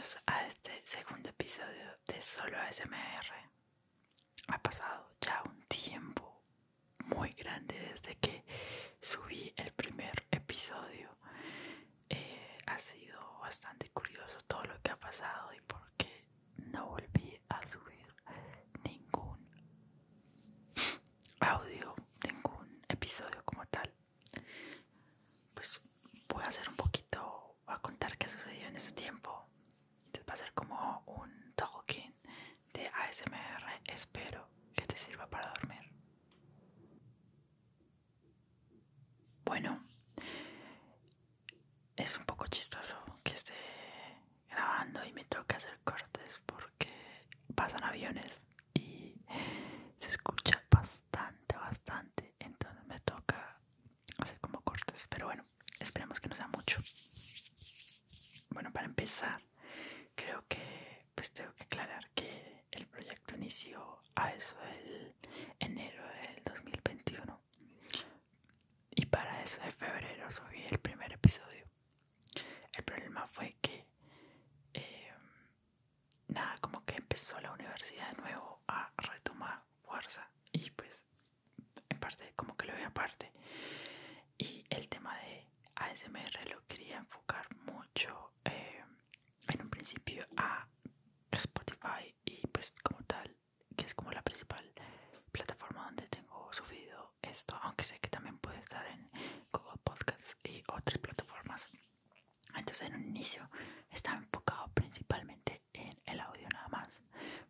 bienvenidos a este segundo episodio de Solo ASMR. Ha pasado ya un tiempo muy grande desde que subí el primer episodio. Eh, ha sido bastante curioso todo lo que ha pasado y por qué no volví a subir ningún audio, ningún episodio como tal. Pues voy a hacer un poquito, voy a contar qué sucedió en ese tiempo. Entonces va a ser como un talking de ASMR. Espero que te sirva para dormir. Bueno, es un poco chistoso que esté grabando y me toca hacer cortes porque pasan aviones y se escucha bastante, bastante. Entonces me toca hacer como cortes, pero bueno, esperemos que no sea mucho. Bueno, para empezar, creo que pues tengo que aclarar que el proyecto inició a eso el enero del 2021 y para eso de febrero subí el primer episodio. El problema fue que eh, nada, como que empezó la universidad de nuevo a retomar fuerza. Y pues en parte como que lo vi aparte. Y el tema de ASMR lo quería enfocar mucho eh, en un principio a Spotify y pues como tal que es como la principal plataforma donde tengo subido esto aunque sé que también puede estar en Google Podcasts y otras plataformas. Entonces en un inicio estaba enfocado principalmente en el audio nada más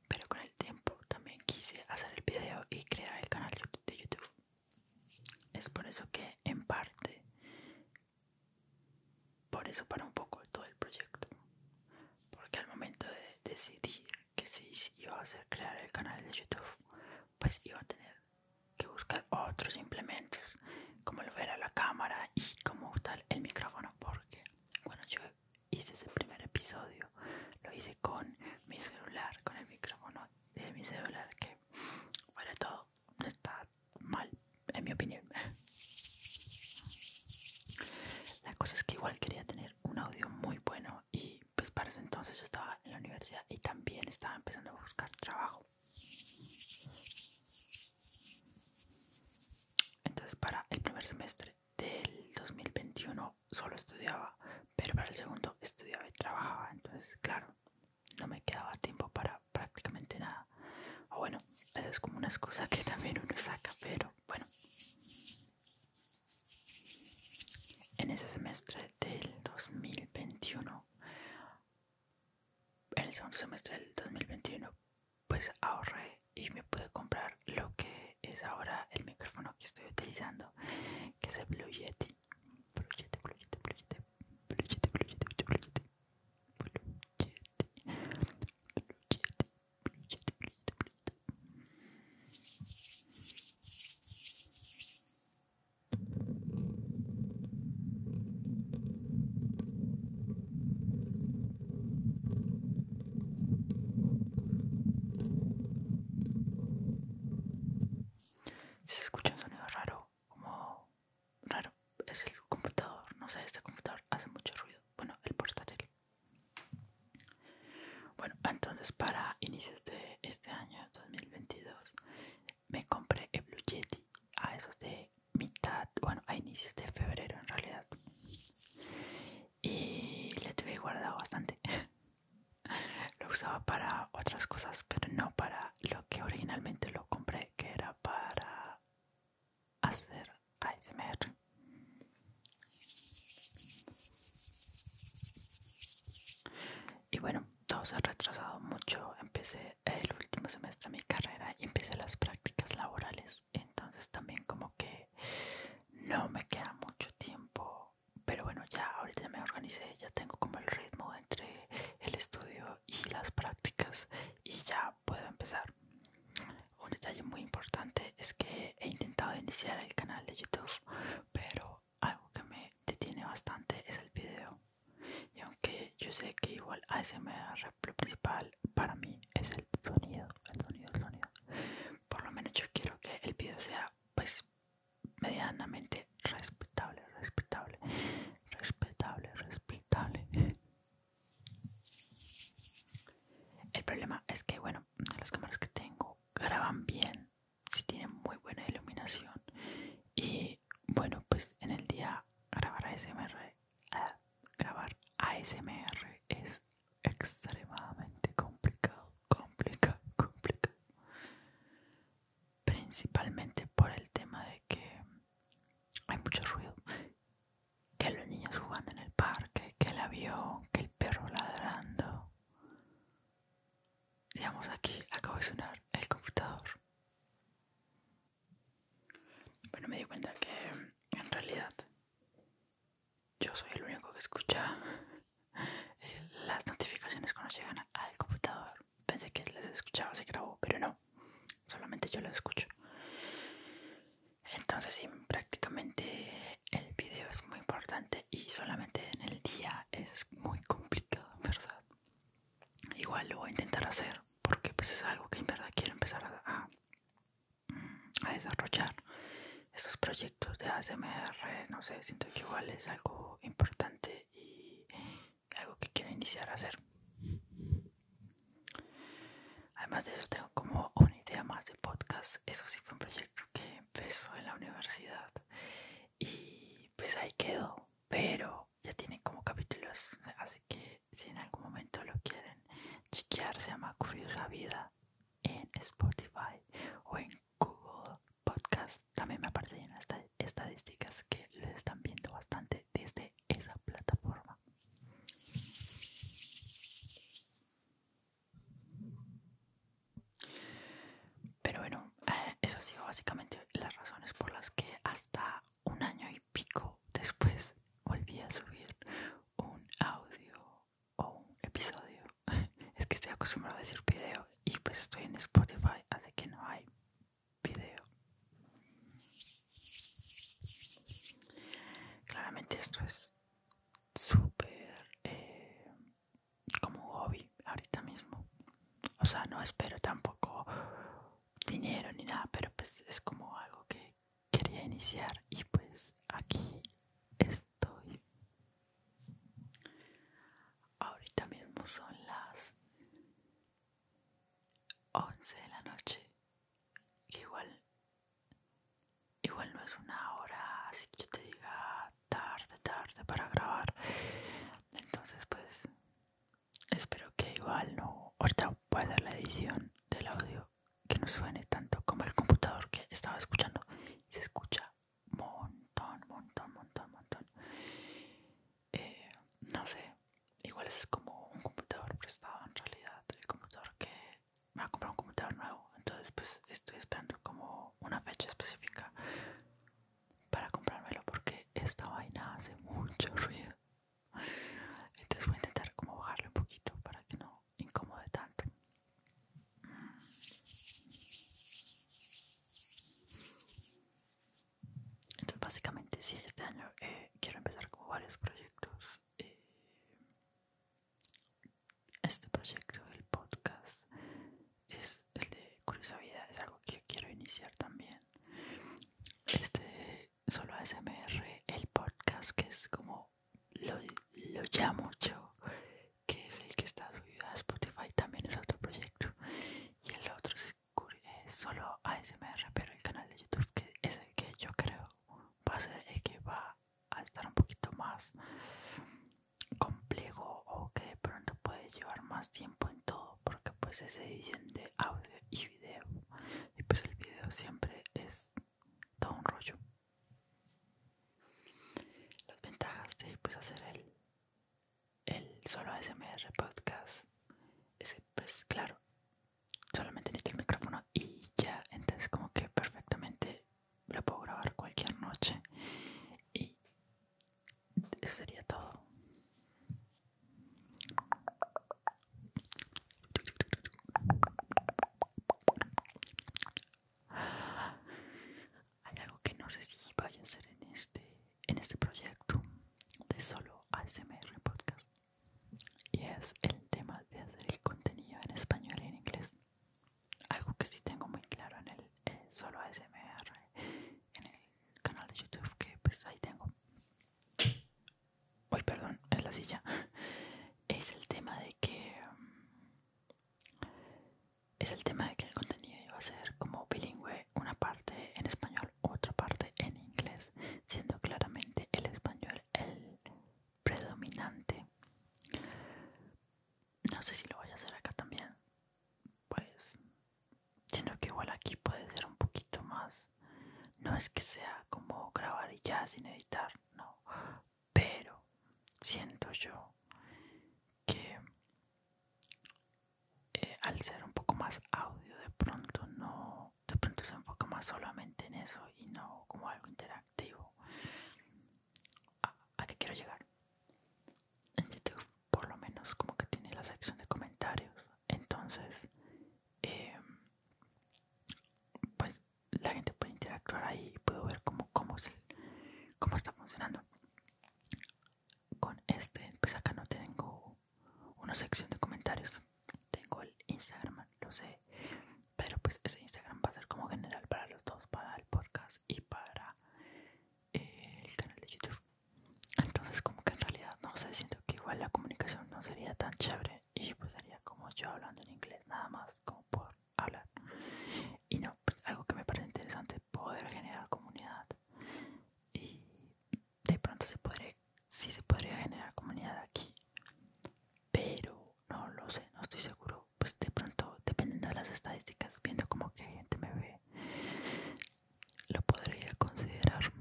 pero con el tiempo también quise hacer el video y crear el canal de YouTube. Es por eso que en parte por eso para un poco todo el proyecto. Porque al momento de decidir que si iba a hacer crear el canal de YouTube pues iba a tener otros implementos como lo era la cámara y como tal el micrófono porque cuando yo hice ese primer episodio lo hice con mi celular con el micrófono de mi celular que fuera todo está mal en mi opinión. La cosa es que igual quería tener un audio muy bueno y pues para ese entonces yo estaba en la universidad y también estaba empezando a buscar trabajo entonces para el primer semestre del 2021 solo estudiaba, pero para el segundo estudiaba y trabajaba, entonces claro, no me quedaba tiempo para prácticamente nada. O bueno, esa es como una excusa que también uno saca, pero bueno. En ese semestre del 2021, en el segundo semestre del 2021, estoy utilizando que es el Blue Yeti. Usaba para otras cosas, pero no para lo que originalmente lo compré, que era para hacer ASMR. Y bueno, todo se ha retrasado mucho. Empecé el último semestre de mi carrera y empecé las prácticas laborales. Entonces también como que no me queda mucho tiempo. Pero bueno, ya ahorita ya me organicé, ya tengo como el ritmo entre el estudio y las prácticas y ya puedo empezar. Un detalle muy importante es que he intentado iniciar el canal de YouTube, pero algo que me detiene bastante es el video. Y aunque yo sé que igual ASMR lo principal para mí es el sonido, el sonido, el sonido. Por lo menos yo quiero que el video sea pues medianamente respetable, respetable, respetable, respetable. problema es que, bueno, las cámaras que tengo graban bien, si tienen muy buena iluminación. Y bueno, pues en el día grabar ASMR, uh, grabar ASMR es extremadamente complicado, complicado, complicado. Principalmente por el tema de que hay mucho ruido. Que los niños jugando en el parque, que el avión, que el perro ladrando. Digamos sonar el computador. Bueno, me di cuenta que en realidad yo soy el único que escucha las notificaciones cuando llegan al computador. Pensé que les escuchaba, se grabó, pero no. Solamente yo las escucho. Entonces sí, prácticamente el video es muy importante y solamente en el día es muy complicado, ¿verdad? Igual lo voy a intentar hacer porque pues es algo que en verdad quiero empezar a, a, desarrollar. Esos proyectos de ASMR, no sé, siento que igual es algo importante y algo que quiero iniciar a hacer. Además de eso tengo como una idea más de podcast. Eso sí fue un proyecto que empezó en la universidad y pues ahí quedó. Pero ya tiene como capítulos, así que si en algún momento lo quieren chequear, se llama Curiosa Vida en Spotify o en Google Podcast. También me aparecen en las estadísticas que lo están viendo bastante desde esa plataforma. Pero bueno, eh, eso ha sido básicamente las razones por las que hasta un año y pico después volví a subir un audio o un episodio. Es que estoy acostumbrado a decir video y pues estoy en Spotify, así que no hay video. Esto es súper eh, como hobby ahorita mismo. O sea, no espero tampoco dinero ni nada, pero pues es como algo que quería iniciar y pues aquí estoy. Ahorita mismo son las 11 de la noche, que igual, igual no es una hora así que yo te diga para grabar. Entonces pues espero que igual no, ahorita pueda hacer la edición del audio que no suene tanto como el computador que estaba escuchando y se escucha montón, montón, montón, montón. Eh, no sé, igual es como un computador prestado en realidad, el computador que me va a comprar un computador nuevo, entonces pues estoy esperando como una fecha específica para comprármelo porque esta vaina hace mucho ruido. Entonces voy a intentar como bajarle un poquito para que no incomode tanto. Entonces básicamente sí, este año eh, quiero empezar como varios proyectos. Eh, este proyecto del podcast es el de Curiosa Vida, es algo que quiero iniciar también. Este solo ASMR, el podcast que es como lo, lo llamo yo, que es el que está subido a Spotify, también es otro proyecto. Y el otro es, es solo ASMR, pero el canal de YouTube que es el que yo creo va a ser el que va a estar un poquito más complejo o que de pronto puede llevar más tiempo en todo porque pues es edición de audio y video. Y pues el video siempre es todo un rollo. Las ventajas de pues hacer el el solo ASMR podcast es que pues claro solamente necesito el micrófono y ya entonces como que perfectamente lo puedo grabar cualquier noche y eso sería todo hay algo que no sé si vaya a ser en este en este proyecto de solo ASMR podcast y es el tema de hacer el contenido en español y en inglés. Algo que sí tengo muy claro en el eh, solo ASMR en el canal de YouTube que pues ahí tengo. Uy perdón es la silla. Es el tema de que no sé si lo voy a hacer acá también pues sino que igual aquí puede ser un poquito más no es que sea como grabar y ya sin editar no pero siento yo que eh, al ser un poco más audio de pronto no de pronto se enfoca más solamente en eso y no como algo interactivo. A qué quiero llegar chévere. Y pues sería como yo hablando en inglés nada más como por hablar. Y no, pues algo que me parece interesante poder generar comunidad y de pronto se podría, sí se podría generar comunidad aquí, pero no lo sé, no estoy seguro. Pues de pronto, dependiendo de las estadísticas, viendo como que gente me ve, lo podría considerar,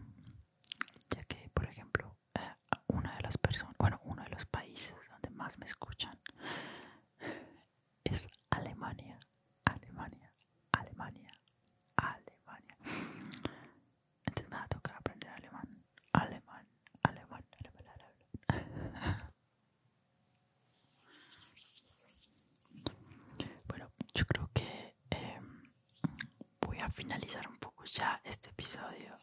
ya que, por ejemplo, eh, una de las personas, bueno, uno de los países donde más me escuchan es Alemania, Alemania, Alemania, Alemania. Entonces me va a tocar aprender alemán, alemán, alemán, alemán, alemán. Bueno, yo creo que em, voy a finalizar un poco ya este episodio,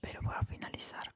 pero voy a finalizar